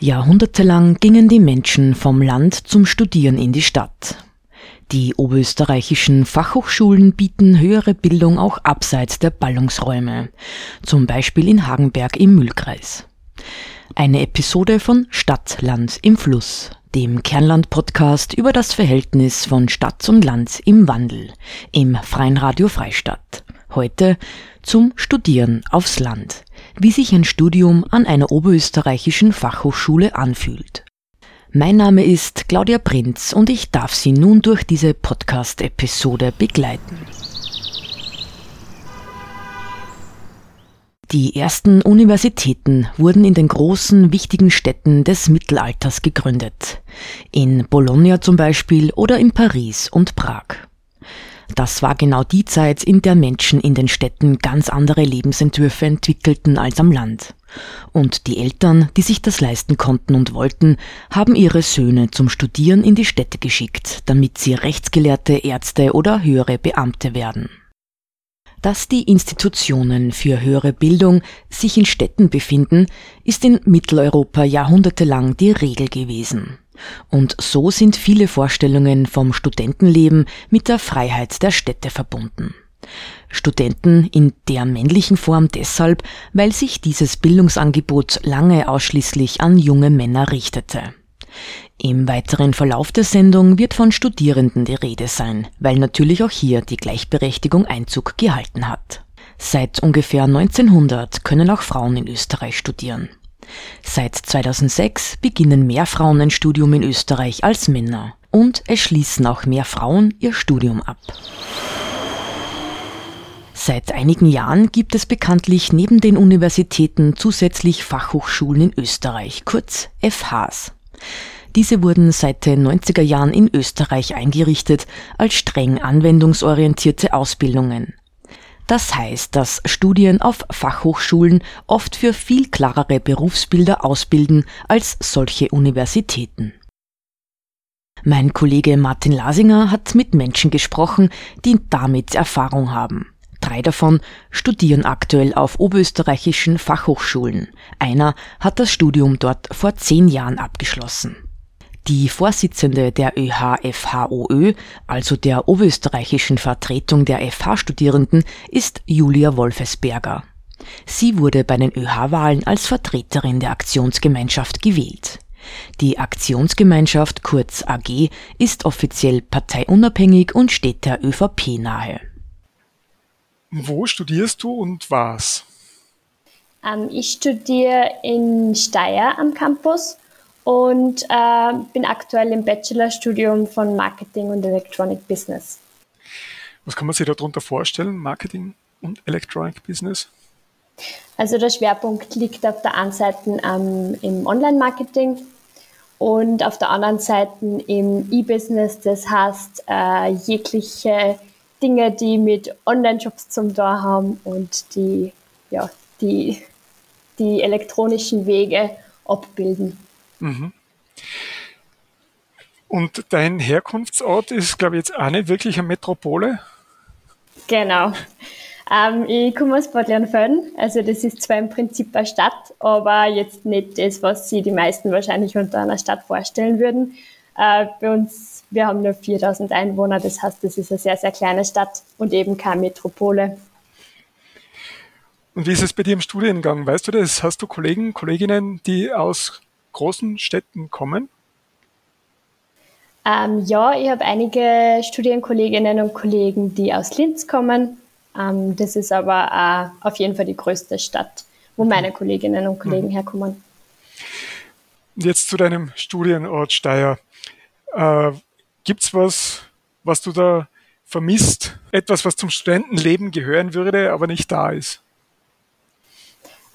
Jahrhundertelang gingen die Menschen vom Land zum Studieren in die Stadt. Die oberösterreichischen Fachhochschulen bieten höhere Bildung auch abseits der Ballungsräume, zum Beispiel in Hagenberg im Mühlkreis. Eine Episode von Stadtland im Fluss, dem Kernland-Podcast über das Verhältnis von Stadt und Land im Wandel im Freien Radio Freistadt. Heute zum Studieren aufs Land, wie sich ein Studium an einer oberösterreichischen Fachhochschule anfühlt. Mein Name ist Claudia Prinz und ich darf Sie nun durch diese Podcast-Episode begleiten. Die ersten Universitäten wurden in den großen, wichtigen Städten des Mittelalters gegründet. In Bologna zum Beispiel oder in Paris und Prag. Das war genau die Zeit, in der Menschen in den Städten ganz andere Lebensentwürfe entwickelten als am Land. Und die Eltern, die sich das leisten konnten und wollten, haben ihre Söhne zum Studieren in die Städte geschickt, damit sie Rechtsgelehrte, Ärzte oder höhere Beamte werden. Dass die Institutionen für höhere Bildung sich in Städten befinden, ist in Mitteleuropa jahrhundertelang die Regel gewesen. Und so sind viele Vorstellungen vom Studentenleben mit der Freiheit der Städte verbunden. Studenten in der männlichen Form deshalb, weil sich dieses Bildungsangebot lange ausschließlich an junge Männer richtete. Im weiteren Verlauf der Sendung wird von Studierenden die Rede sein, weil natürlich auch hier die Gleichberechtigung Einzug gehalten hat. Seit ungefähr 1900 können auch Frauen in Österreich studieren. Seit 2006 beginnen mehr Frauen ein Studium in Österreich als Männer und es schließen auch mehr Frauen ihr Studium ab. Seit einigen Jahren gibt es bekanntlich neben den Universitäten zusätzlich Fachhochschulen in Österreich, kurz FHs. Diese wurden seit den 90er Jahren in Österreich eingerichtet als streng anwendungsorientierte Ausbildungen. Das heißt, dass Studien auf Fachhochschulen oft für viel klarere Berufsbilder ausbilden als solche Universitäten. Mein Kollege Martin Lasinger hat mit Menschen gesprochen, die damit Erfahrung haben. Drei davon studieren aktuell auf oberösterreichischen Fachhochschulen. Einer hat das Studium dort vor zehn Jahren abgeschlossen. Die Vorsitzende der ÖHFHOÖ, also der oberösterreichischen Vertretung der FH-Studierenden, ist Julia Wolfesberger. Sie wurde bei den ÖH-Wahlen als Vertreterin der Aktionsgemeinschaft gewählt. Die Aktionsgemeinschaft, kurz AG, ist offiziell parteiunabhängig und steht der ÖVP nahe. Wo studierst du und was? Ähm, ich studiere in Steyr am Campus und äh, bin aktuell im Bachelorstudium von Marketing und Electronic Business. Was kann man sich darunter vorstellen, Marketing und Electronic Business? Also der Schwerpunkt liegt auf der einen Seite ähm, im Online-Marketing und auf der anderen Seite im E-Business, das heißt äh, jegliche Dinge, die mit Online-Shops zum Tor haben und die, ja, die, die elektronischen Wege abbilden. Mhm. Und dein Herkunftsort ist, glaube ich, jetzt auch nicht wirklich eine Metropole? Genau. Ähm, ich komme aus Bad Leonfelden, also das ist zwar im Prinzip eine Stadt, aber jetzt nicht das, was sich die meisten wahrscheinlich unter einer Stadt vorstellen würden. Äh, bei uns, wir haben nur 4000 Einwohner, das heißt, das ist eine sehr, sehr kleine Stadt und eben keine Metropole. Und wie ist es bei dir im Studiengang? Weißt du das? Hast du Kollegen, Kolleginnen, die aus großen Städten kommen? Ähm, ja, ich habe einige Studienkolleginnen und Kollegen, die aus Linz kommen. Ähm, das ist aber äh, auf jeden Fall die größte Stadt, wo meine Kolleginnen und Kollegen mhm. herkommen. Jetzt zu deinem Studienort Steyr. Äh, Gibt es was, was du da vermisst? Etwas, was zum Studentenleben gehören würde, aber nicht da ist?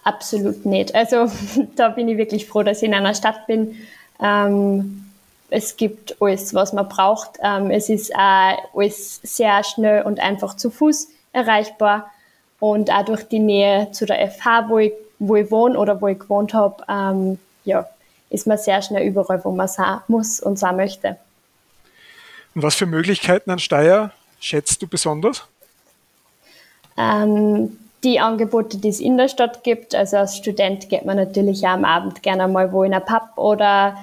Absolut nicht. Also da bin ich wirklich froh, dass ich in einer Stadt bin. Ähm, es gibt alles, was man braucht. Ähm, es ist auch alles sehr schnell und einfach zu Fuß erreichbar. Und auch durch die Nähe zu der FH, wo ich, wo ich wohne oder wo ich gewohnt habe, ähm, ja, ist man sehr schnell überall, wo man sein muss und sein möchte. Und was für Möglichkeiten an Steyr schätzt du besonders? Ähm, die Angebote, die es in der Stadt gibt. Also als Student geht man natürlich am Abend gerne mal wo in ein Pub oder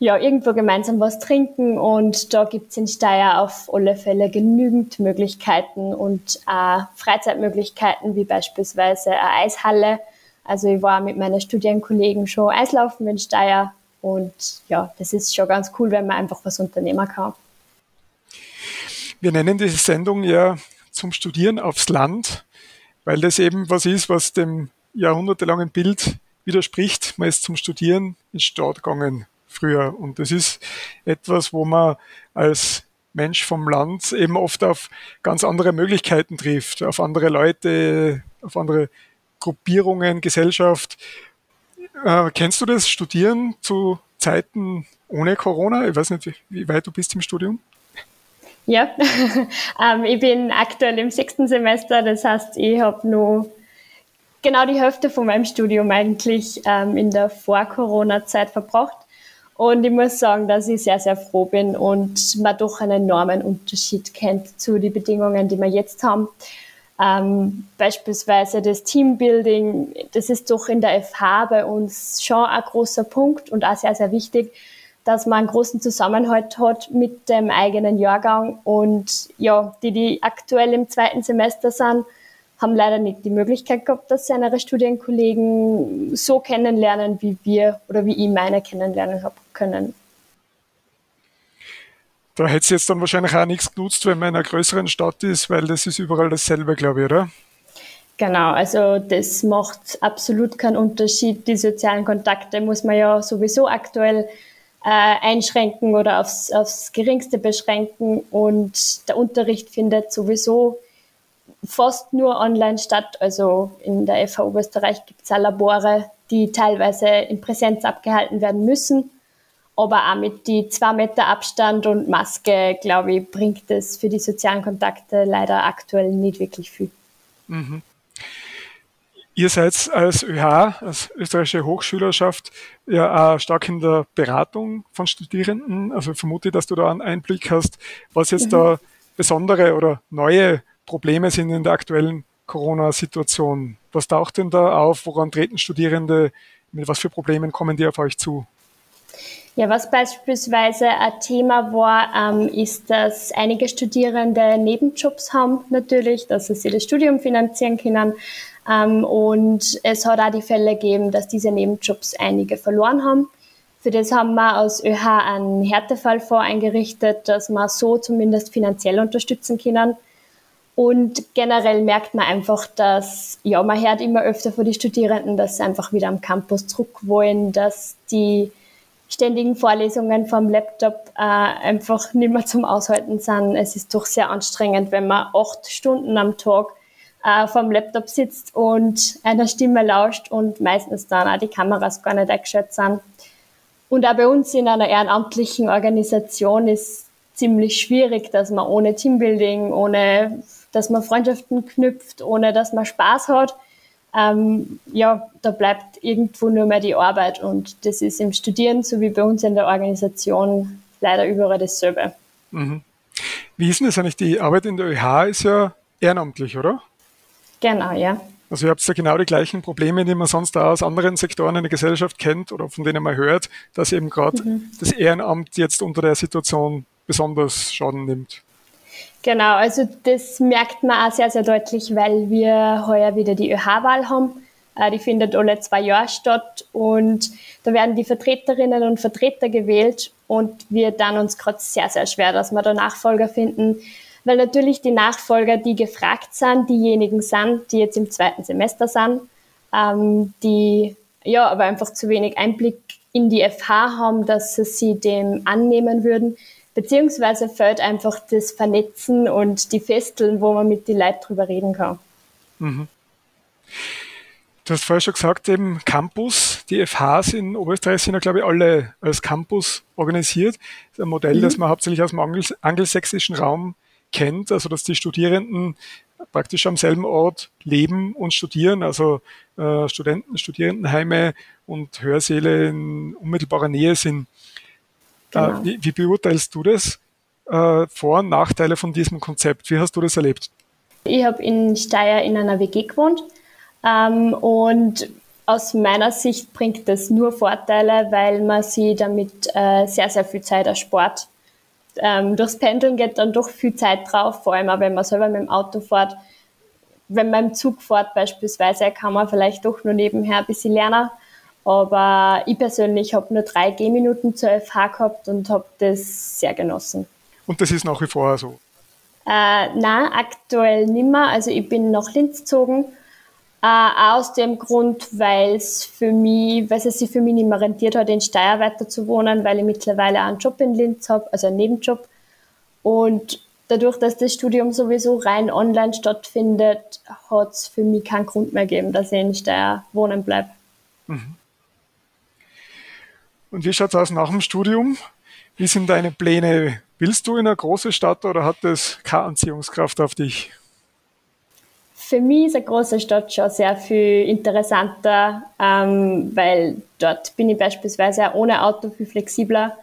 ja, irgendwo gemeinsam was trinken und da gibt es in Steyr auf alle Fälle genügend Möglichkeiten und auch Freizeitmöglichkeiten wie beispielsweise eine Eishalle. Also ich war mit meinen Studienkollegen schon Eislaufen in Steyr und ja, das ist schon ganz cool, wenn man einfach was unternehmen kann. Wir nennen diese Sendung ja zum Studieren aufs Land, weil das eben was ist, was dem jahrhundertelangen Bild widerspricht. Man ist zum Studieren in Stadt gegangen früher. Und das ist etwas, wo man als Mensch vom Land eben oft auf ganz andere Möglichkeiten trifft, auf andere Leute, auf andere Gruppierungen, Gesellschaft. Äh, kennst du das Studieren zu Zeiten ohne Corona? Ich weiß nicht, wie weit du bist im Studium. Ja, ähm, ich bin aktuell im sechsten Semester, das heißt, ich habe nur genau die Hälfte von meinem Studium eigentlich ähm, in der Vor-Corona-Zeit verbracht. Und ich muss sagen, dass ich sehr, sehr froh bin und man doch einen enormen Unterschied kennt zu den Bedingungen, die wir jetzt haben. Ähm, beispielsweise das Teambuilding, das ist doch in der FH bei uns schon ein großer Punkt und auch sehr, sehr wichtig, dass man einen großen Zusammenhalt hat mit dem eigenen Jahrgang. Und ja, die, die aktuell im zweiten Semester sind, haben leider nicht die Möglichkeit gehabt, dass sie ihre Studienkollegen so kennenlernen, wie wir oder wie ich meine kennenlernen habe können. Da hätte es jetzt dann wahrscheinlich auch nichts genutzt, wenn man in einer größeren Stadt ist, weil das ist überall dasselbe, glaube ich, oder? Genau, also das macht absolut keinen Unterschied. Die sozialen Kontakte muss man ja sowieso aktuell einschränken oder aufs, aufs Geringste beschränken und der Unterricht findet sowieso fast nur online statt. Also in der FH Oberösterreich gibt es auch Labore, die teilweise in Präsenz abgehalten werden müssen. Aber auch mit die zwei Meter Abstand und Maske, glaube ich, bringt es für die sozialen Kontakte leider aktuell nicht wirklich viel. Mhm. Ihr seid als ÖH, als österreichische Hochschülerschaft, ja auch stark in der Beratung von Studierenden. Also vermute, dass du da einen Einblick hast, was jetzt mhm. da besondere oder neue Probleme sind in der aktuellen Corona-Situation. Was taucht denn da auf? Woran treten Studierende? Mit was für Problemen kommen die auf euch zu? Ja, was beispielsweise ein Thema war, ähm, ist, dass einige Studierende Nebenjobs haben, natürlich, dass sie das Studium finanzieren können. Ähm, und es hat auch die Fälle gegeben, dass diese Nebenjobs einige verloren haben. Für das haben wir aus ÖH einen Härtefallfonds eingerichtet, dass wir so zumindest finanziell unterstützen können. Und generell merkt man einfach, dass, ja, man hört immer öfter von den Studierenden, dass sie einfach wieder am Campus zurück wollen, dass die ständigen Vorlesungen vom Laptop äh, einfach nicht mehr zum Aushalten sind. Es ist doch sehr anstrengend, wenn man acht Stunden am Tag äh, vom Laptop sitzt und einer Stimme lauscht und meistens dann auch die Kameras gar nicht eingeschaltet sind. Und auch bei uns in einer ehrenamtlichen Organisation ist ziemlich schwierig, dass man ohne Teambuilding, ohne dass man Freundschaften knüpft, ohne dass man Spaß hat. Ähm, ja, da bleibt irgendwo nur mehr die Arbeit und das ist im Studieren sowie bei uns in der Organisation leider überall dasselbe. Mhm. Wie ist denn das eigentlich? Die Arbeit in der ÖH ist ja ehrenamtlich, oder? Genau, ja. Also ihr habt ja genau die gleichen Probleme, die man sonst auch aus anderen Sektoren in der Gesellschaft kennt oder von denen man hört, dass eben gerade mhm. das Ehrenamt jetzt unter der Situation besonders Schaden nimmt. Genau, also das merkt man auch sehr, sehr deutlich, weil wir heuer wieder die ÖH-Wahl haben. Äh, die findet alle zwei Jahre statt und da werden die Vertreterinnen und Vertreter gewählt und wir dann uns gerade sehr, sehr schwer, dass wir da Nachfolger finden, weil natürlich die Nachfolger, die gefragt sind, diejenigen sind, die jetzt im zweiten Semester sind, ähm, die ja aber einfach zu wenig Einblick in die FH haben, dass sie dem annehmen würden. Beziehungsweise fällt einfach das Vernetzen und die Festeln, wo man mit den Leuten drüber reden kann. Mhm. Du hast vorher schon gesagt, eben Campus, die FHs in Oberösterreich sind ja, glaube ich, alle als Campus organisiert. Das ist ein Modell, mhm. das man hauptsächlich aus dem angelsächsischen Raum kennt, also dass die Studierenden praktisch am selben Ort leben und studieren, also äh, Studenten, Studierendenheime und Hörsäle in unmittelbarer Nähe sind. Äh, genau. Äh, wie, wie, beurteilst du das? Äh, Vor- und Nachteile von diesem Konzept? Wie hast du das erlebt? Ich habe in Steyr in einer WG gewohnt ähm, und aus meiner Sicht bringt das nur Vorteile, weil man sich damit äh, sehr, sehr viel Zeit erspart. Ähm, durchs Pendeln geht dann doch viel Zeit drauf, vor allem auch wenn man selber mit dem Auto fährt. Wenn man im Zug fährt beispielsweise, kann man vielleicht doch nur nebenher ein bisschen lernen. Aber ich persönlich habe nur drei Gehminuten zur FH gehabt und habe das sehr genossen. Und das ist nach wie vor so? Äh, nein, aktuell nimmer. Also ich bin nach Linz gezogen äh, aus dem Grund, weil es für mich, weil es sich für mich nicht mehr rentiert hat, in Steyr weiter zu wohnen, weil ich mittlerweile einen Job in Linz habe, also einen Nebenjob. Und dadurch, dass das Studium sowieso rein online stattfindet, hat es für mich keinen Grund mehr gegeben, dass ich in Steyr wohnen bleibe. Mhm. Und wie schaut es aus nach dem Studium? Wie sind deine Pläne? Willst du in eine große Stadt oder hat das keine Anziehungskraft auf dich? Für mich ist eine große Stadt schon sehr viel interessanter, ähm, weil dort bin ich beispielsweise auch ohne Auto viel flexibler.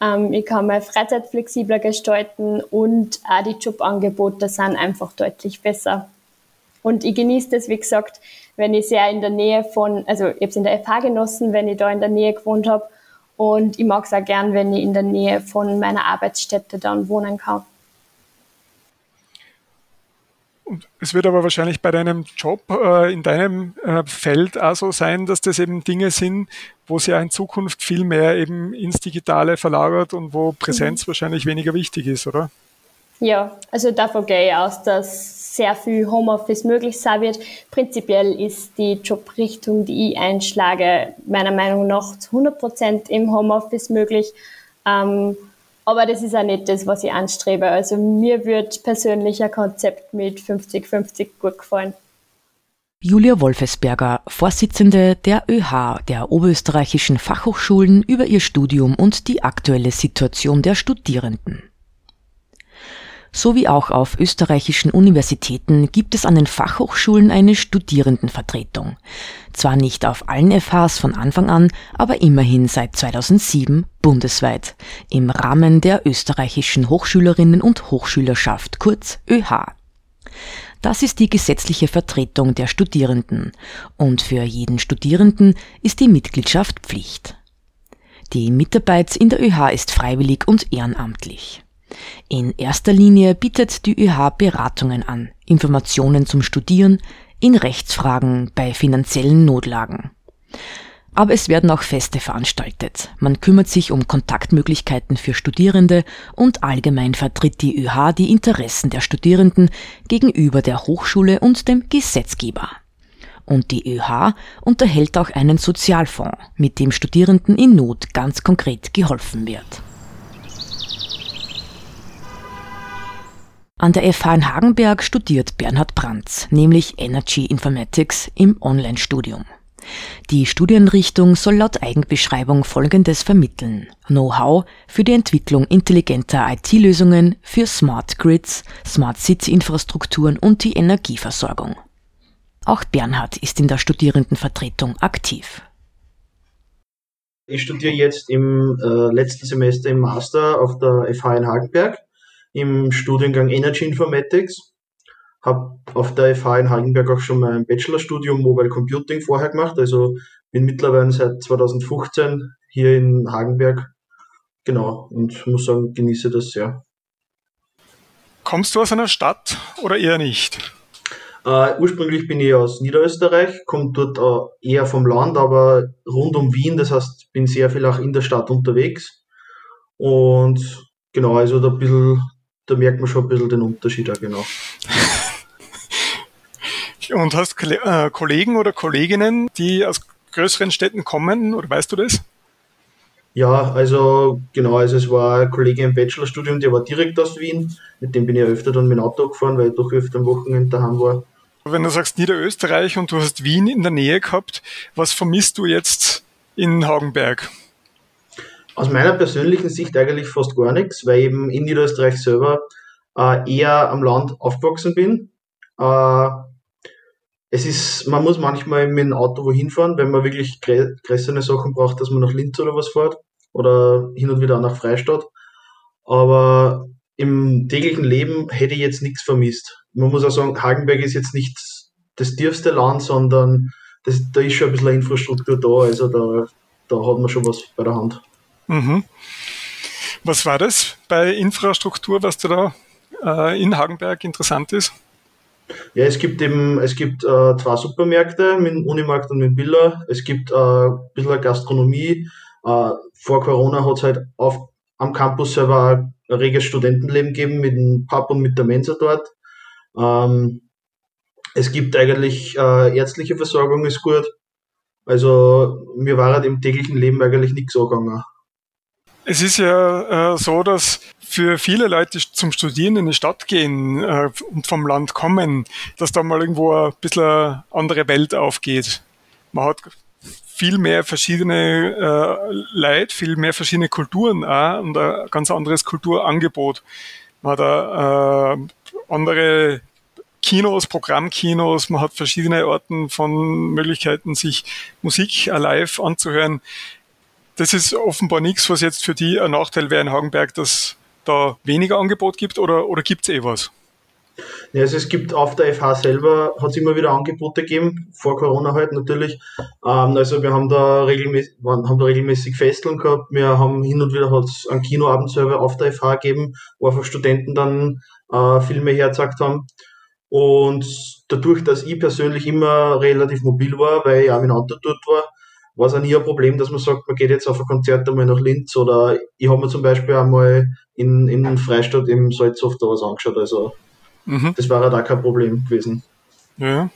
Ähm, ich kann meine Freizeit flexibler gestalten und auch die Jobangebote sind einfach deutlich besser. Und ich genieße das, wie gesagt, wenn ich sehr in der Nähe von, also ich habe es in der FH genossen, wenn ich da in der Nähe gewohnt habe. Und ich mag es auch gern, wenn ich in der Nähe von meiner Arbeitsstätte dann wohnen kann. Es wird aber wahrscheinlich bei deinem Job äh, in deinem äh, Feld auch so sein, dass das eben Dinge sind, wo es ja in Zukunft viel mehr eben ins Digitale verlagert und wo Präsenz mhm. wahrscheinlich weniger wichtig ist, oder? Ja, also davon gehe ich aus, dass sehr viel Homeoffice möglich sein wird. Prinzipiell ist die Jobrichtung, die ich einschlage, meiner Meinung nach zu 100 Prozent im Homeoffice möglich. Ähm, aber das ist auch nicht das, was ich anstrebe. Also mir wird persönlich ein Konzept mit 50-50 gut gefallen. Julia Wolfesberger, Vorsitzende der ÖH, der Oberösterreichischen Fachhochschulen, über ihr Studium und die aktuelle Situation der Studierenden. Sowie auch auf österreichischen Universitäten gibt es an den Fachhochschulen eine Studierendenvertretung. Zwar nicht auf allen FHs von Anfang an, aber immerhin seit 2007 bundesweit im Rahmen der österreichischen Hochschülerinnen und Hochschülerschaft kurz ÖH. Das ist die gesetzliche Vertretung der Studierenden und für jeden Studierenden ist die Mitgliedschaft Pflicht. Die Mitarbeit in der ÖH ist freiwillig und ehrenamtlich. In erster Linie bietet die ÖH Beratungen an, Informationen zum Studieren, in Rechtsfragen, bei finanziellen Notlagen. Aber es werden auch Feste veranstaltet. Man kümmert sich um Kontaktmöglichkeiten für Studierende und allgemein vertritt die ÖH die Interessen der Studierenden gegenüber der Hochschule und dem Gesetzgeber. Und die ÖH unterhält auch einen Sozialfonds, mit dem Studierenden in Not ganz konkret geholfen wird. An der FH in Hagenberg studiert Bernhard Brandt, nämlich Energy Informatics im Online-Studium. Die Studienrichtung soll laut Eigenbeschreibung Folgendes vermitteln. Know-how für die Entwicklung intelligenter IT-Lösungen für Smart Grids, Smart City-Infrastrukturen und die Energieversorgung. Auch Bernhard ist in der Studierendenvertretung aktiv. Ich studiere jetzt im äh, letzten Semester im Master auf der FH in Hagenberg im Studiengang Energy Informatics. Habe auf der FH in Hagenberg auch schon mein Bachelorstudium Mobile Computing vorher gemacht. Also bin mittlerweile seit 2015 hier in Hagenberg. Genau, und muss sagen, genieße das sehr. Kommst du aus einer Stadt oder eher nicht? Uh, ursprünglich bin ich aus Niederösterreich, komme dort uh, eher vom Land, aber rund um Wien, das heißt, bin sehr viel auch in der Stadt unterwegs. Und genau, also da ein bisschen da merkt man schon ein bisschen den Unterschied auch genau. Und hast äh, Kollegen oder Kolleginnen, die aus größeren Städten kommen, oder weißt du das? Ja, also genau, also es war ein Kollege im Bachelorstudium, der war direkt aus Wien, mit dem bin ich öfter dann mit dem Auto gefahren, weil ich doch öfter am Wochenende daheim war. Wenn du sagst Niederösterreich und du hast Wien in der Nähe gehabt, was vermisst du jetzt in Hagenberg? Aus meiner persönlichen Sicht eigentlich fast gar nichts, weil ich eben in Niederösterreich selber äh, eher am Land aufgewachsen bin. Äh, es ist, man muss manchmal mit dem Auto wohin fahren, wenn man wirklich größere Sachen braucht, dass man nach Linz oder was fährt oder hin und wieder auch nach Freistadt. Aber im täglichen Leben hätte ich jetzt nichts vermisst. Man muss auch sagen, Hagenberg ist jetzt nicht das tiefste Land, sondern das, da ist schon ein bisschen Infrastruktur da, also da, da hat man schon was bei der Hand. Mhm. Was war das bei Infrastruktur, was da äh, in Hagenberg interessant ist? Ja, es gibt eben, es gibt äh, zwei Supermärkte mit dem Unimarkt und dem Biller. Es gibt äh, ein bisschen Gastronomie. Äh, vor Corona hat es halt auf, am Campus selber ein reges Studentenleben gegeben mit dem Pub und mit der Mensa dort. Ähm, es gibt eigentlich äh, ärztliche Versorgung ist gut. Also mir war halt im täglichen Leben eigentlich nichts angegangen. Es ist ja äh, so, dass für viele Leute, zum Studieren in die Stadt gehen äh, und vom Land kommen, dass da mal irgendwo ein bisschen eine andere Welt aufgeht. Man hat viel mehr verschiedene äh, Leute, viel mehr verschiedene Kulturen auch und ein ganz anderes Kulturangebot. Man hat äh, andere Kinos, Programmkinos, man hat verschiedene Orten von Möglichkeiten, sich Musik live anzuhören das ist offenbar nichts, was jetzt für die ein Nachteil wäre in Hagenberg, dass da weniger Angebot gibt oder, oder gibt es eh was? Ja, also es gibt auf der FH selber, hat es immer wieder Angebote gegeben, vor Corona halt natürlich. Ähm, also wir haben da regelmäßig, haben da regelmäßig Festeln gehabt, wir haben hin und wieder hat es einen Kinoabend selber auf der FH gegeben, wo einfach Studenten dann äh, Filme hergezeigt haben. Und dadurch, dass ich persönlich immer relativ mobil war, weil ich auch mit Auto dort war, war es auch nie ein Problem, dass man sagt, man geht jetzt auf ein Konzert einmal nach Linz oder ich habe mir zum Beispiel einmal in, in Freistadt im Salzhof da was angeschaut. Also mhm. das war halt auch kein Problem gewesen. Ja.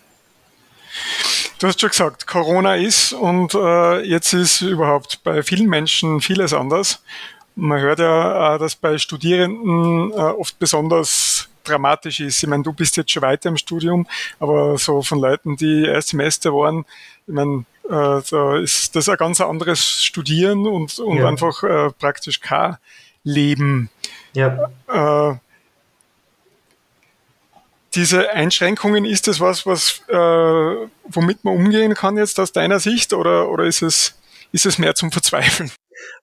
Du hast schon gesagt, Corona ist und äh, jetzt ist überhaupt bei vielen Menschen vieles anders. Man hört ja, äh, dass bei Studierenden äh, oft besonders dramatisch ist. Ich meine, du bist jetzt schon weiter im Studium, aber so von Leuten, die erst Semester waren, ich meine, da ist das ein ganz anderes Studieren und, und ja. einfach äh, praktisch kein Leben. Ja. Äh, diese Einschränkungen, ist das was, was äh, womit man umgehen kann jetzt aus deiner Sicht oder, oder ist, es, ist es mehr zum Verzweifeln?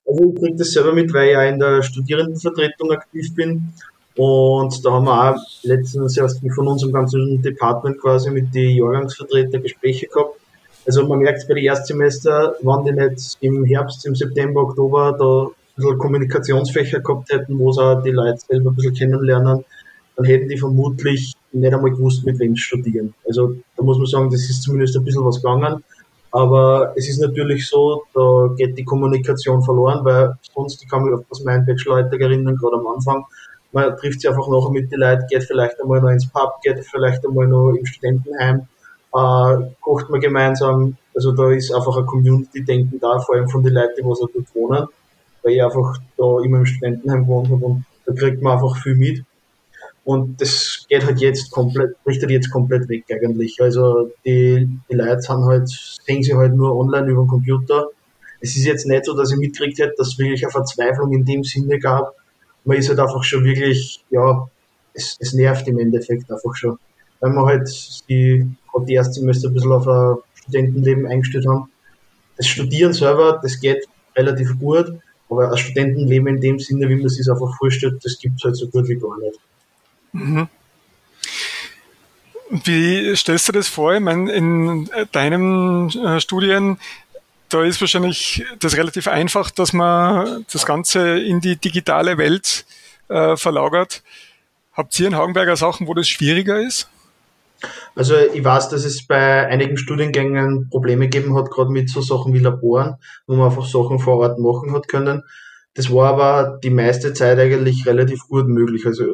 Also ich kriege das selber mit, weil ich ja in der Studierendenvertretung aktiv bin und da haben wir auch letztens erst von unserem ganzen Department quasi mit den Jahrgangsvertretern Gespräche gehabt also man merkt bei den Erstsemester, wenn die nicht im Herbst, im September, Oktober da ein bisschen Kommunikationsfächer gehabt hätten, wo sie auch die Leute selber ein bisschen kennenlernen, dann hätten die vermutlich nicht einmal gewusst, mit wem sie studieren. Also da muss man sagen, das ist zumindest ein bisschen was gegangen. Aber es ist natürlich so, da geht die Kommunikation verloren, weil sonst, ich kann mich aus meinen Bacheloralltag erinnern, gerade am Anfang, man trifft sich einfach nachher mit den Leuten, geht vielleicht einmal noch ins Pub, geht vielleicht einmal noch im Studentenheim äh, kocht man gemeinsam. Also da ist einfach ein Community-Denken da, vor allem von den Leuten, die was dort wohnen, weil ich einfach da immer im Studentenheim gewohnt habe und da kriegt man einfach viel mit. Und das geht halt jetzt komplett, richtet jetzt komplett weg eigentlich. Also die, die Leute sind halt, sehen sie halt nur online über den Computer. Es ist jetzt nicht so, dass ich mitgekriegt hätte, dass es wirklich eine Verzweiflung in dem Sinne gab. Man ist halt einfach schon wirklich, ja, es, es nervt im Endeffekt einfach schon. Weil man halt die gerade die ersten Semester ein bisschen auf ein Studentenleben eingestellt haben. Das Studieren selber, das geht relativ gut, aber ein Studentenleben in dem Sinne, wie man es sich einfach vorstellt, das gibt es halt so gut wie gar nicht. Mhm. Wie stellst du das vor? Ich meine, in deinem äh, Studien, da ist wahrscheinlich das relativ einfach, dass man das Ganze in die digitale Welt äh, verlagert. Habt ihr in Hagenberger Sachen, wo das schwieriger ist? Also ich weiß, dass es bei einigen Studiengängen Probleme gegeben hat, gerade mit so Sachen wie Laboren, wo man einfach Sachen vor Ort machen hat können. Das war aber die meiste Zeit eigentlich relativ gut möglich. Also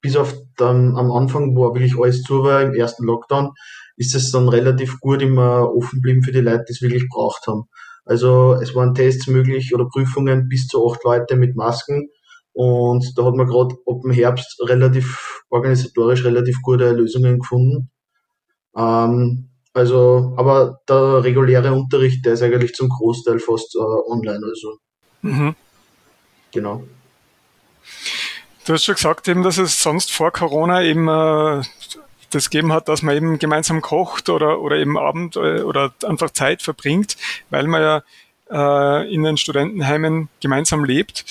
bis auf dann am Anfang, wo wirklich alles zu war, im ersten Lockdown, ist es dann relativ gut immer offen geblieben für die Leute, die es wirklich braucht haben. Also es waren Tests möglich oder Prüfungen bis zu acht Leute mit Masken. Und da hat man gerade ab dem Herbst relativ organisatorisch relativ gute Lösungen gefunden. Ähm, also, aber der reguläre Unterricht, der ist eigentlich zum Großteil fast äh, online. Also. Mhm. Genau. Du hast schon gesagt, eben, dass es sonst vor Corona eben äh, das gegeben hat, dass man eben gemeinsam kocht oder, oder eben Abend äh, oder einfach Zeit verbringt, weil man ja äh, in den Studentenheimen gemeinsam lebt.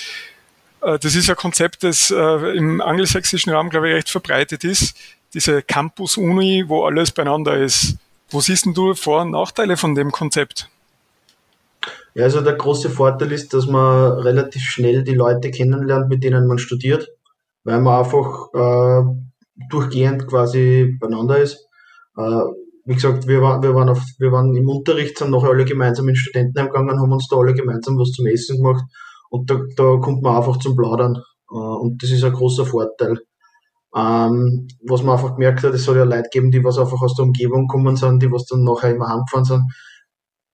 Äh, das ist ein Konzept, das äh, im angelsächsischen Raum, glaube ich, recht verbreitet ist. Diese Campus-Uni, wo alles beieinander ist. Wo siehst du Vor- und Nachteile von dem Konzept? Ja, also der große Vorteil ist, dass man relativ schnell die Leute kennenlernt, mit denen man studiert, weil man einfach äh, durchgehend quasi beieinander ist. Äh, wie gesagt, wir waren, wir waren, auf, wir waren im Unterricht, sind nachher alle gemeinsam in Studentenheim gegangen, haben uns da alle gemeinsam was zum Essen gemacht und da, da kommt man einfach zum Plaudern. Äh, und das ist ein großer Vorteil. Ähm, was man einfach gemerkt hat, es soll ja Leute geben, die was einfach aus der Umgebung kommen sind, die was dann nachher immer heimgefahren sind.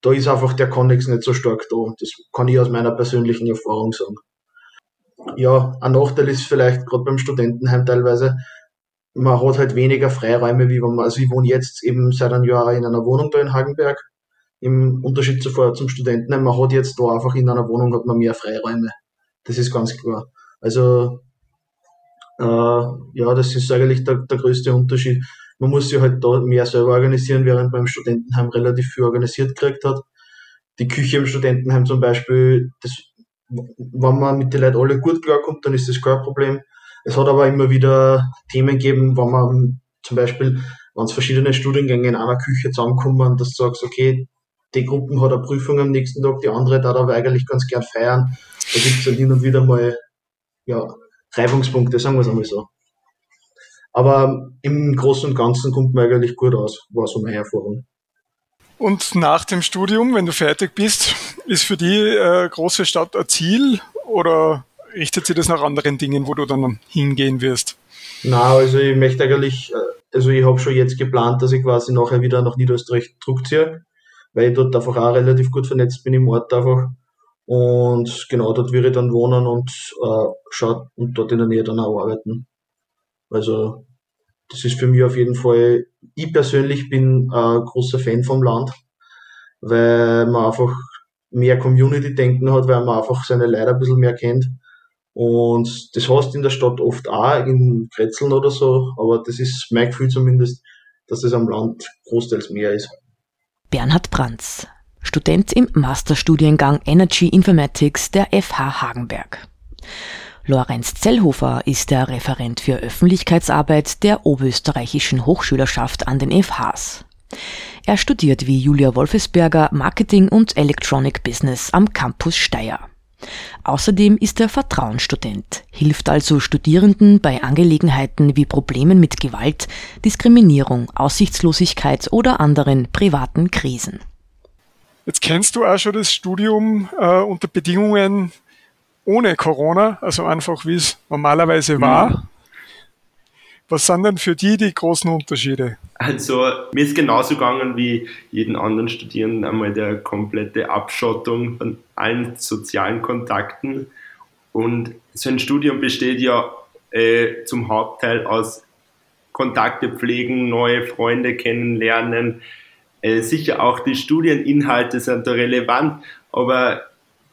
Da ist einfach der Connex nicht so stark da. Das kann ich aus meiner persönlichen Erfahrung sagen. Ja, ein Nachteil ist vielleicht gerade beim Studentenheim teilweise, man hat halt weniger Freiräume, wie wenn man, also ich wohne jetzt eben seit einem Jahr in einer Wohnung da in Hagenberg, im Unterschied zuvor zum Studenten. Man hat jetzt da einfach in einer Wohnung hat man mehr Freiräume. Das ist ganz klar. Also, äh, ja, das ist eigentlich der, der größte Unterschied. Man muss sich halt da mehr selber organisieren, während man im Studentenheim relativ viel organisiert gekriegt hat. Die Küche im Studentenheim zum Beispiel, das, wenn man mit den Leuten alle gut klarkommt, dann ist das kein Problem es hat aber immer wieder Themen gegeben, wo man zum Beispiel, wenn es verschiedene Studiengänge in einer Küche zusammenkommen, dass du sagst, okay, die Gruppen hat eine Prüfung am nächsten Tag, die andere darf aber eigentlich ganz gern feiern. Da gibt es dann hin und wieder mal ja, Reibungspunkte, sagen wir es einmal so. Aber im Großen und Ganzen kommt man eigentlich gut aus, war so meine Erfahrung. Und nach dem Studium, wenn du fertig bist, ist für die äh, große Stadt ein Ziel oder richtet sich das nach anderen Dingen, wo du dann hingehen wirst? Na, also ich möchte eigentlich, äh, also ich habe schon jetzt geplant, dass ich quasi nachher wieder nach Niederösterreich zurückziehe, weil ich dort einfach auch relativ gut vernetzt bin im Ort einfach. Und genau, dort würde ich dann wohnen und äh, schaut und dort in der Nähe dann auch arbeiten. Also das ist für mich auf jeden Fall, ich persönlich bin ein großer Fan vom Land, weil man einfach mehr Community-Denken hat, weil man einfach seine Leute ein bisschen mehr kennt und das du in der Stadt oft auch, in Kretzeln oder so, aber das ist mein Gefühl zumindest, dass es am Land großteils mehr ist. Bernhard Brands, Student im Masterstudiengang Energy Informatics der FH Hagenberg. Lorenz Zellhofer ist der Referent für Öffentlichkeitsarbeit der Oberösterreichischen Hochschülerschaft an den FHs. Er studiert wie Julia Wolfesberger Marketing und Electronic Business am Campus Steyr. Außerdem ist er Vertrauensstudent, hilft also Studierenden bei Angelegenheiten wie Problemen mit Gewalt, Diskriminierung, Aussichtslosigkeit oder anderen privaten Krisen. Jetzt kennst du auch schon das Studium äh, unter Bedingungen ohne Corona, also einfach wie es normalerweise war. Mhm. Was sind denn für die die großen Unterschiede? Also mir ist genauso gegangen wie jeden anderen Studierenden einmal der komplette Abschottung von allen sozialen Kontakten. Und so ein Studium besteht ja äh, zum Hauptteil aus Kontakte pflegen, neue Freunde kennenlernen. Äh, sicher auch die Studieninhalte sind da relevant, aber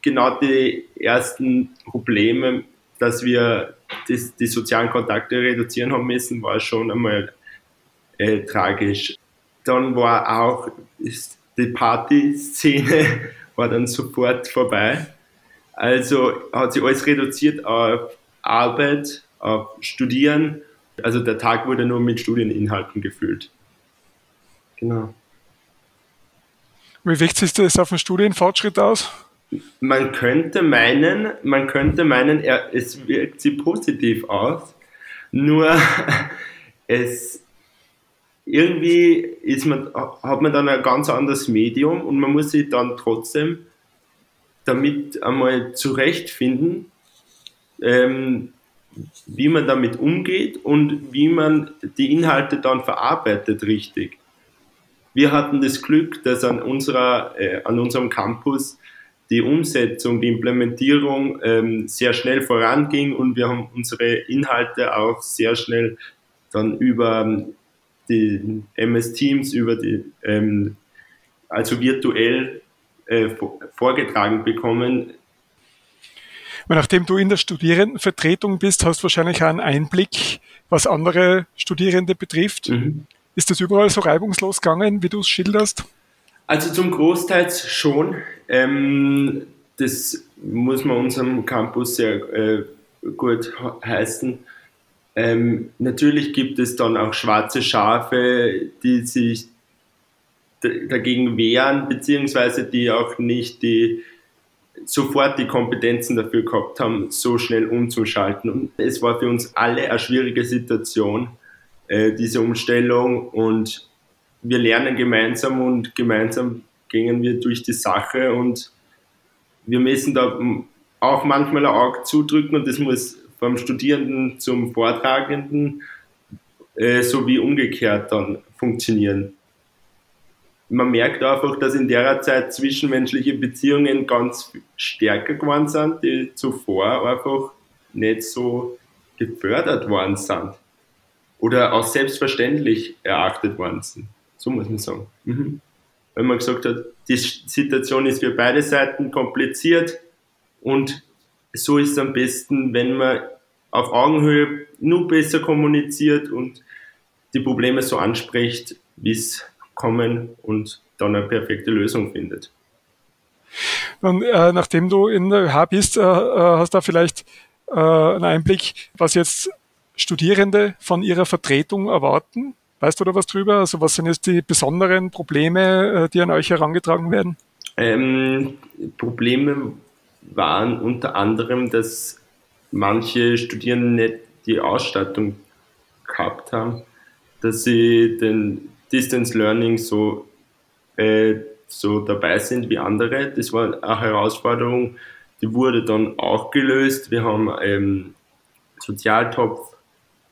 genau die ersten Probleme dass wir das, die sozialen Kontakte reduzieren haben müssen, war schon einmal äh, tragisch. Dann war auch die Partyszene war dann sofort vorbei. Also hat sich alles reduziert auf Arbeit, auf Studieren. Also der Tag wurde nur mit Studieninhalten gefüllt. Genau. Wie wirkt sich das auf den Studienfortschritt aus? man könnte meinen, man könnte meinen, es wirkt sie positiv aus, nur es irgendwie ist man, hat man dann ein ganz anderes Medium und man muss sich dann trotzdem damit einmal zurechtfinden, ähm, wie man damit umgeht und wie man die Inhalte dann verarbeitet richtig. Wir hatten das Glück, dass an, unserer, äh, an unserem Campus die Umsetzung, die Implementierung ähm, sehr schnell voranging und wir haben unsere Inhalte auch sehr schnell dann über die MS Teams über die, ähm, also virtuell äh, vorgetragen bekommen. Nachdem du in der Studierendenvertretung bist, hast du wahrscheinlich auch einen Einblick, was andere Studierende betrifft. Mhm. Ist das überall so reibungslos gegangen, wie du es schilderst? Also zum Großteil schon. Ähm, das muss man unserem Campus sehr äh, gut heißen. Ähm, natürlich gibt es dann auch schwarze Schafe, die sich dagegen wehren, beziehungsweise die auch nicht die sofort die Kompetenzen dafür gehabt haben, so schnell umzuschalten. Und es war für uns alle eine schwierige Situation, äh, diese Umstellung. Und wir lernen gemeinsam und gemeinsam gehen wir durch die Sache und wir müssen da auch manchmal ein Auge zudrücken und das muss vom Studierenden zum Vortragenden äh, sowie umgekehrt dann funktionieren. Man merkt einfach, dass in der Zeit zwischenmenschliche Beziehungen ganz stärker geworden sind, die zuvor einfach nicht so gefördert worden sind oder auch selbstverständlich erachtet worden sind. So muss man sagen. Mhm. Weil man gesagt hat, die Situation ist für beide Seiten kompliziert und so ist es am besten, wenn man auf Augenhöhe nur besser kommuniziert und die Probleme so anspricht, wie es kommen und dann eine perfekte Lösung findet. Und, äh, nachdem du in der ÖH bist, äh, äh, hast du vielleicht äh, einen Einblick, was jetzt Studierende von ihrer Vertretung erwarten? Weißt du da was drüber? Also was sind jetzt die besonderen Probleme, äh, die an euch herangetragen werden? Ähm, Probleme waren unter anderem, dass manche Studierende nicht die Ausstattung gehabt haben, dass sie den Distance Learning so, äh, so dabei sind wie andere. Das war eine Herausforderung, die wurde dann auch gelöst. Wir haben ähm, Sozialtopf,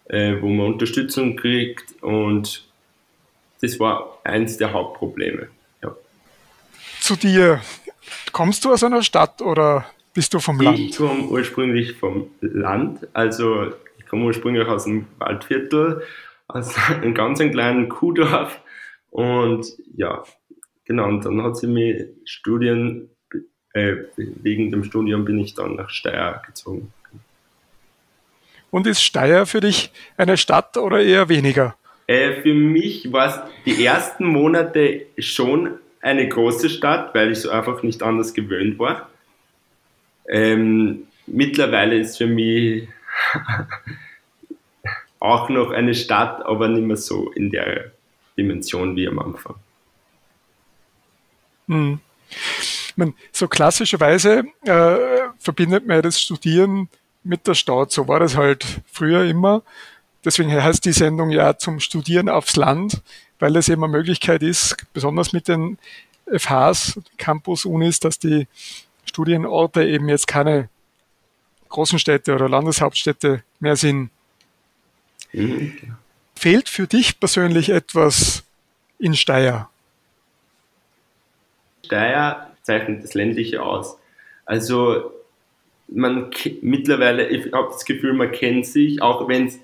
äh, wo man Unterstützung kriegt und das war eins der Hauptprobleme. Ja. Zu dir, kommst du aus einer Stadt oder bist du vom Land? Ich komme ursprünglich vom Land, also ich komme ursprünglich aus dem Waldviertel, aus einem ganz kleinen Kuhdorf und ja, genau, und dann hat sie mir Studien, äh, wegen dem Studium bin ich dann nach Steyr gezogen. Und ist Steyr für dich eine Stadt oder eher weniger? Äh, für mich war es die ersten Monate schon eine große Stadt, weil ich so einfach nicht anders gewöhnt war. Ähm, mittlerweile ist für mich auch noch eine Stadt, aber nicht mehr so in der Dimension wie am Anfang. Hm. Man, so klassischerweise äh, verbindet man das Studieren mit der Stadt. So war das halt früher immer. Deswegen heißt die Sendung ja zum Studieren aufs Land, weil es eben eine Möglichkeit ist, besonders mit den FHs, Campus-Unis, dass die Studienorte eben jetzt keine großen Städte oder Landeshauptstädte mehr sind. Mhm. Fehlt für dich persönlich etwas in Steyr? Steyr zeichnet das Ländliche aus. Also man mittlerweile, ich habe das Gefühl, man kennt sich, auch wenn es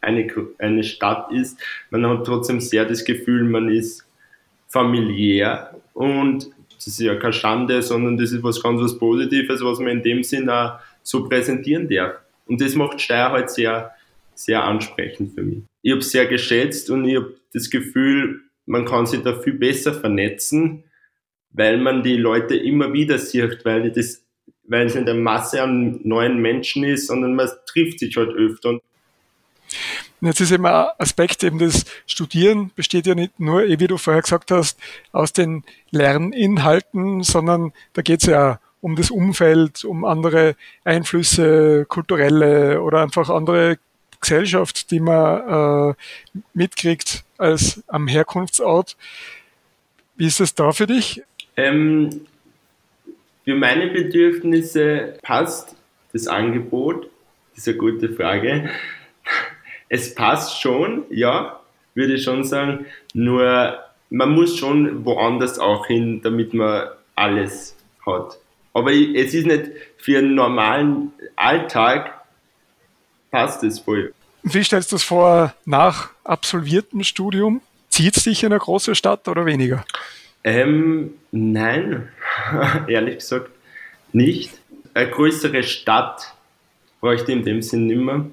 eine, eine Stadt ist, man hat trotzdem sehr das Gefühl, man ist familiär und das ist ja keine Schande, sondern das ist was ganz was Positives, was man in dem Sinn auch so präsentieren darf. Und das macht Steyr halt sehr, sehr ansprechend für mich. Ich habe es sehr geschätzt und ich habe das Gefühl, man kann sich da viel besser vernetzen, weil man die Leute immer wieder sieht, weil das weil es nicht eine Masse an neuen Menschen ist, sondern man trifft sich halt öfter. Und jetzt ist eben ein Aspekt, eben das Studieren besteht ja nicht nur, eh wie du vorher gesagt hast, aus den Lerninhalten, sondern da geht es ja um das Umfeld, um andere Einflüsse, kulturelle oder einfach andere Gesellschaft, die man äh, mitkriegt als am Herkunftsort. Wie ist das da für dich? Ähm, für meine Bedürfnisse passt das Angebot? Das ist eine gute Frage es passt schon, ja, würde ich schon sagen. Nur man muss schon woanders auch hin, damit man alles hat. Aber es ist nicht für einen normalen Alltag passt es voll. Wie stellst du es vor nach absolviertem Studium? Zieht es dich in eine große Stadt oder weniger? Ähm, nein, ehrlich gesagt nicht. Eine größere Stadt bräuchte in dem Sinn nimmer.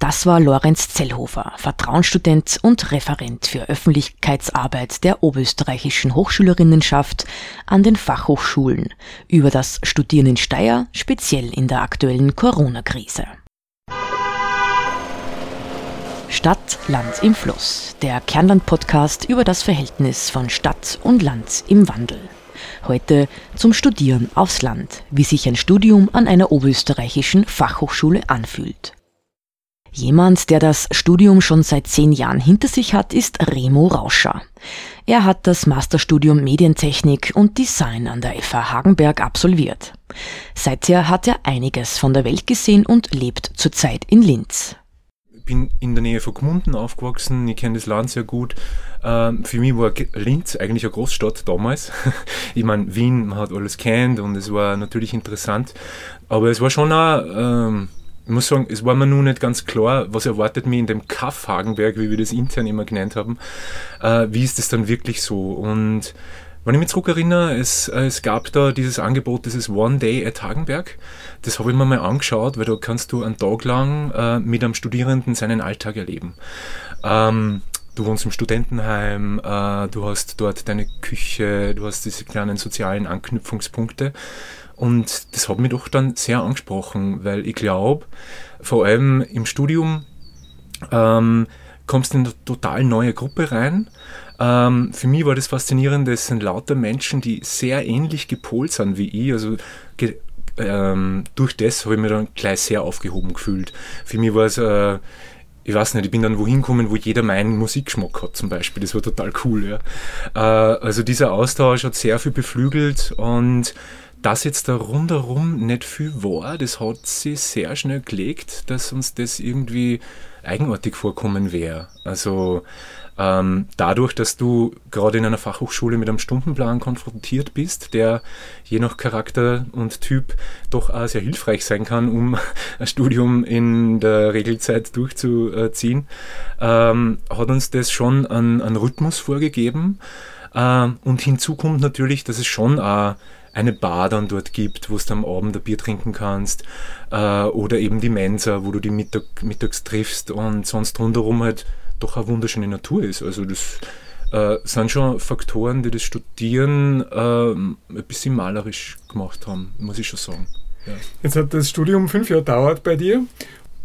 Das war Lorenz Zellhofer, Vertrauensstudent und Referent für Öffentlichkeitsarbeit der Oberösterreichischen Hochschülerinnenschaft an den Fachhochschulen über das Studieren in Steyr, speziell in der aktuellen Corona-Krise. Stadt, Land im Fluss, der Kernland-Podcast über das Verhältnis von Stadt und Land im Wandel. Heute zum Studieren aufs Land, wie sich ein Studium an einer oberösterreichischen Fachhochschule anfühlt. Jemand, der das Studium schon seit zehn Jahren hinter sich hat, ist Remo Rauscher. Er hat das Masterstudium Medientechnik und Design an der FH Hagenberg absolviert. Seither hat er einiges von der Welt gesehen und lebt zurzeit in Linz. Ich bin in der Nähe von Gmunden aufgewachsen, ich kenne das Land sehr gut. Ähm, für mich war Linz eigentlich eine Großstadt damals. ich meine, Wien, man hat alles kennt und es war natürlich interessant. Aber es war schon auch ähm, ich muss sagen, es war mir nun nicht ganz klar, was erwartet mich in dem Kaff Hagenberg, wie wir das intern immer genannt haben. Äh, wie ist das dann wirklich so? Und wenn ich mich zurückerinnere, es, es gab da dieses Angebot, dieses One Day at Hagenberg. Das habe ich mir mal angeschaut, weil da kannst du einen Tag lang äh, mit einem Studierenden seinen Alltag erleben. Ähm, du wohnst im Studentenheim, äh, du hast dort deine Küche, du hast diese kleinen sozialen Anknüpfungspunkte. Und das hat mich doch dann sehr angesprochen, weil ich glaube, vor allem im Studium ähm, kommst du in eine total neue Gruppe rein. Ähm, für mich war das faszinierend, es sind lauter Menschen, die sehr ähnlich gepolt sind wie ich. Also ähm, durch das habe ich mich dann gleich sehr aufgehoben gefühlt. Für mich war es, äh, ich weiß nicht, ich bin dann wohin gekommen, wo jeder meinen Musikgeschmack hat zum Beispiel. Das war total cool. Ja. Äh, also dieser Austausch hat sehr viel beflügelt und dass jetzt da rundherum nicht viel war, das hat sich sehr schnell gelegt, dass uns das irgendwie eigenartig vorkommen wäre. Also ähm, dadurch, dass du gerade in einer Fachhochschule mit einem Stundenplan konfrontiert bist, der je nach Charakter und Typ doch auch sehr hilfreich sein kann, um ein Studium in der Regelzeit durchzuziehen, ähm, hat uns das schon einen, einen Rhythmus vorgegeben. Ähm, und hinzu kommt natürlich, dass es schon auch eine Bar dann dort gibt, wo du am Abend ein Bier trinken kannst äh, oder eben die Mensa, wo du die Mittag, mittags triffst und sonst rundherum halt doch eine wunderschöne Natur ist. Also das äh, sind schon Faktoren, die das Studieren äh, ein bisschen malerisch gemacht haben, muss ich schon sagen. Ja. Jetzt hat das Studium fünf Jahre dauert bei dir.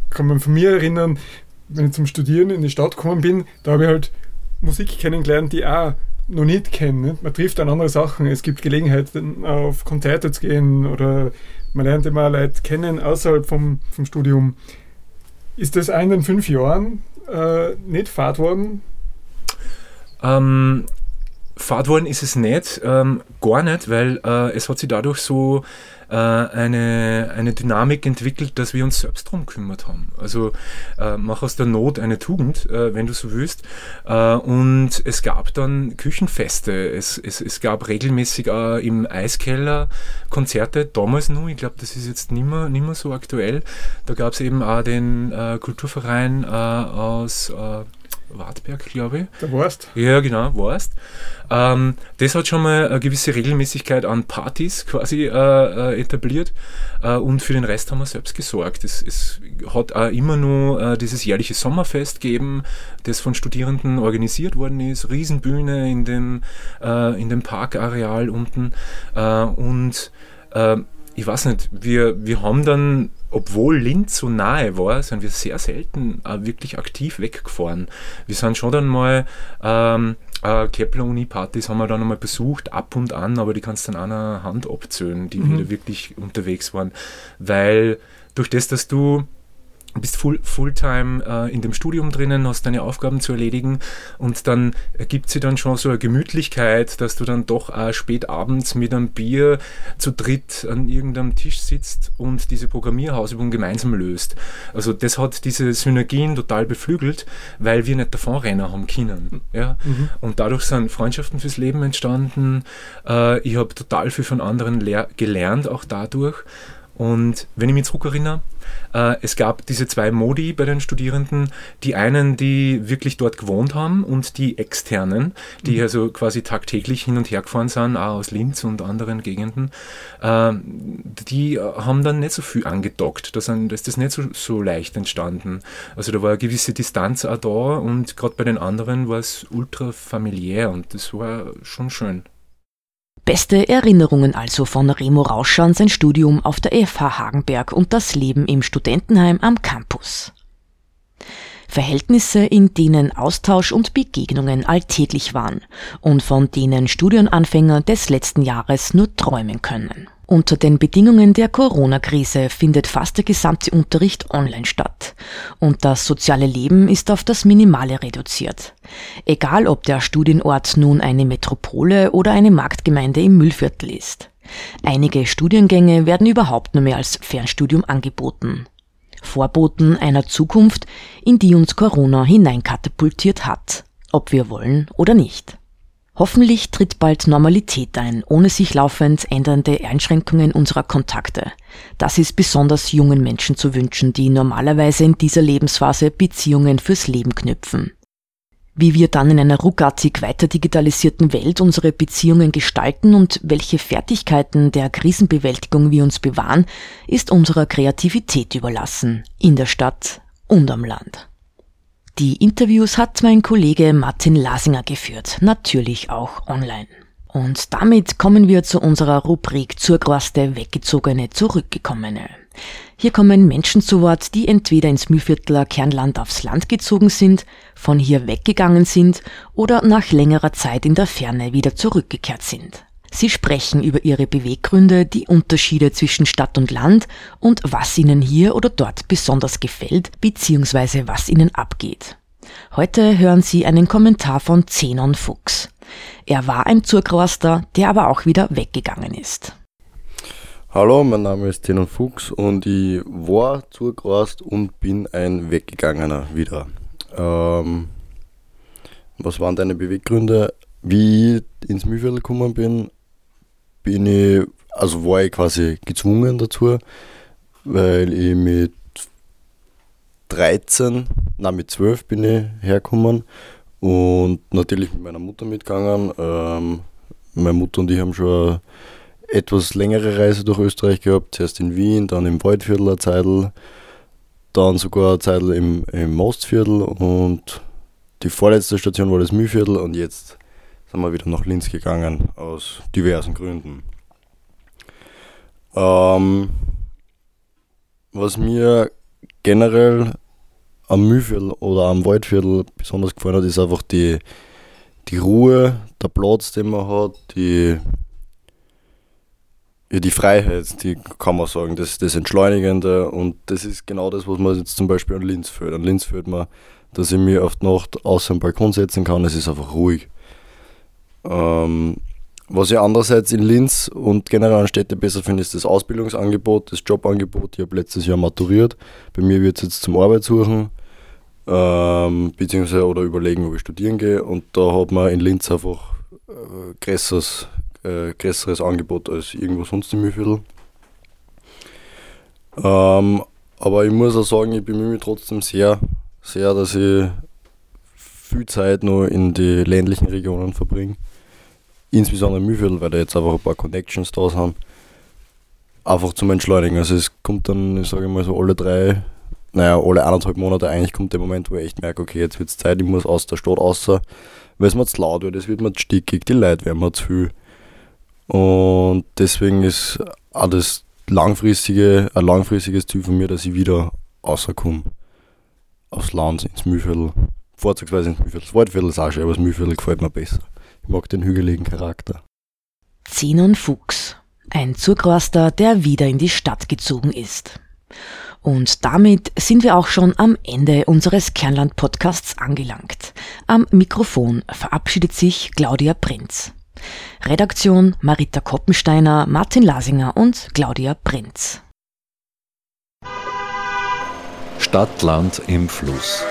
Kann man von mir erinnern, wenn ich zum Studieren in die Stadt gekommen bin, da habe ich halt Musik kennengelernt, die auch noch nicht kennen. Nicht? Man trifft dann andere Sachen. Es gibt Gelegenheiten, auf Konzerte zu gehen oder man lernt immer Leute kennen außerhalb vom, vom Studium. Ist das in den fünf Jahren äh, nicht fad worden? Ähm, fad worden ist es nicht, ähm, gar nicht, weil äh, es hat sich dadurch so äh, eine, eine Dynamik entwickelt, dass wir uns selbst darum gekümmert haben. Also äh, mach aus der Not eine Tugend, äh, wenn du so willst. Äh, und es gab dann Küchenfeste. Es, es, es gab regelmäßig äh, im Eiskeller Konzerte, damals nur, ich glaube, das ist jetzt nicht mehr, nicht mehr so aktuell. Da gab es eben auch den Kulturverein aus Wartberg, glaube ich. Der Warst? Ja, genau, Warst. Ähm, das hat schon mal eine gewisse Regelmäßigkeit an Partys quasi äh, äh, etabliert äh, und für den Rest haben wir selbst gesorgt. Es, es hat auch immer nur äh, dieses jährliche Sommerfest gegeben, das von Studierenden organisiert worden ist, Riesenbühne in dem, äh, in dem Parkareal unten äh, und ich weiß nicht, wir, wir haben dann obwohl Linz so nahe war, sind wir sehr selten äh, wirklich aktiv weggefahren. Wir sind schon dann mal ähm, äh, Kepler-Uni-Partys haben wir dann einmal besucht, ab und an, aber die kannst du dann an einer Hand abzählen, die mhm. wieder wirklich unterwegs waren. Weil durch das, dass du bist full, fulltime äh, in dem Studium drinnen, hast deine Aufgaben zu erledigen und dann ergibt sich dann schon so eine Gemütlichkeit, dass du dann doch auch spät abends mit einem Bier zu dritt an irgendeinem Tisch sitzt und diese Programmierhausübung gemeinsam löst. Also das hat diese Synergien total beflügelt, weil wir nicht davonrennen haben können. Ja? Mhm. Und dadurch sind Freundschaften fürs Leben entstanden. Äh, ich habe total viel von anderen gelernt, auch dadurch. Und wenn ich mich zurückerinnere, äh, es gab diese zwei Modi bei den Studierenden, die einen, die wirklich dort gewohnt haben und die externen, die mhm. also quasi tagtäglich hin und her gefahren sind, auch aus Linz und anderen Gegenden, äh, die haben dann nicht so viel angedockt. Da ist das nicht so, so leicht entstanden. Also da war eine gewisse Distanz auch da und gerade bei den anderen war es ultra familiär und das war schon schön. Beste Erinnerungen also von Remo Rauscher an sein Studium auf der FH Hagenberg und das Leben im Studentenheim am Campus. Verhältnisse, in denen Austausch und Begegnungen alltäglich waren und von denen Studienanfänger des letzten Jahres nur träumen können. Unter den Bedingungen der Corona-Krise findet fast der gesamte Unterricht online statt. Und das soziale Leben ist auf das Minimale reduziert. Egal ob der Studienort nun eine Metropole oder eine Marktgemeinde im Müllviertel ist. Einige Studiengänge werden überhaupt nur mehr als Fernstudium angeboten. Vorboten einer Zukunft, in die uns Corona hineinkatapultiert hat, ob wir wollen oder nicht. Hoffentlich tritt bald Normalität ein, ohne sich laufend ändernde Einschränkungen unserer Kontakte. Das ist besonders jungen Menschen zu wünschen, die normalerweise in dieser Lebensphase Beziehungen fürs Leben knüpfen. Wie wir dann in einer ruckartig weiter digitalisierten Welt unsere Beziehungen gestalten und welche Fertigkeiten der Krisenbewältigung wir uns bewahren, ist unserer Kreativität überlassen, in der Stadt und am Land. Die Interviews hat mein Kollege Martin Lasinger geführt, natürlich auch online. Und damit kommen wir zu unserer Rubrik Zurgraste Weggezogene Zurückgekommene. Hier kommen Menschen zu Wort, die entweder ins Mühlviertler Kernland aufs Land gezogen sind, von hier weggegangen sind oder nach längerer Zeit in der Ferne wieder zurückgekehrt sind. Sie sprechen über ihre Beweggründe, die Unterschiede zwischen Stadt und Land und was ihnen hier oder dort besonders gefällt bzw. was ihnen abgeht. Heute hören Sie einen Kommentar von Zenon Fuchs. Er war ein Zurgroaster, der aber auch wieder weggegangen ist. Hallo, mein Name ist Zenon Fuchs und ich war Zurgroast und bin ein Weggegangener wieder. Ähm, was waren deine Beweggründe? Wie ich ins Mühlviertel gekommen bin, bin ich, also war ich quasi gezwungen dazu, weil ich mit 13, nein mit 12 bin ich hergekommen und natürlich mit meiner Mutter mitgegangen. Ähm, meine Mutter und ich haben schon eine etwas längere Reise durch Österreich gehabt, zuerst in Wien, dann im Waldviertel eine Zeitl, dann sogar eine Zeitl im, im Mostviertel und die vorletzte Station war das Mühlviertel und jetzt sind wir wieder nach Linz gegangen, aus diversen Gründen. Ähm, was mir generell am Mühlviertel oder am Waldviertel besonders gefallen hat, ist einfach die, die Ruhe, der Platz, den man hat, die, ja, die Freiheit, die kann man sagen, das, das Entschleunigende und das ist genau das, was man jetzt zum Beispiel an Linz führt. An Linz führt man, dass ich mir auf die Nacht außer dem Balkon setzen kann, es ist einfach ruhig. Ähm, was ich andererseits in Linz und generell an Städte besser finde, ist das Ausbildungsangebot, das Jobangebot. Ich habe letztes Jahr maturiert. Bei mir wird es jetzt zum Arbeit suchen, ähm, beziehungsweise oder überlegen, ob ich studieren gehe. Und da hat man in Linz einfach äh, größeres, äh, größeres Angebot als irgendwo sonst im Mühlviertel. Ähm, aber ich muss auch sagen, ich bemühe mich trotzdem sehr, sehr, dass ich viel Zeit noch in die ländlichen Regionen verbringe insbesondere Mühlviertel, weil da jetzt einfach ein paar Connections da sind, einfach zum Entschleunigen. Also es kommt dann, ich sage mal so alle drei, naja, alle eineinhalb Monate eigentlich kommt der Moment, wo ich echt merke, okay, jetzt wird es Zeit, ich muss aus der Stadt raus, weil es mir zu laut wird, es wird mir zu stickig, die Leute werden mir zu viel. Und deswegen ist auch das langfristige, ein langfristiges Ziel von mir, dass ich wieder rauskomme. Aufs Land, ins Mühlviertel. Vorzugsweise ins Mühlviertel. Das Waldviertel ist auch schön, aber das Mühlviertel gefällt mir besser. Ich mag den hügeligen Charakter. Zenon Fuchs, ein Zurgroaster, der wieder in die Stadt gezogen ist. Und damit sind wir auch schon am Ende unseres Kernland-Podcasts angelangt. Am Mikrofon verabschiedet sich Claudia Prinz. Redaktion Marita Koppensteiner, Martin Lasinger und Claudia Prinz. Stadt, Land im Fluss.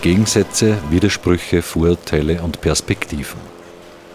Gegensätze, Widersprüche, Vorurteile und Perspektiven.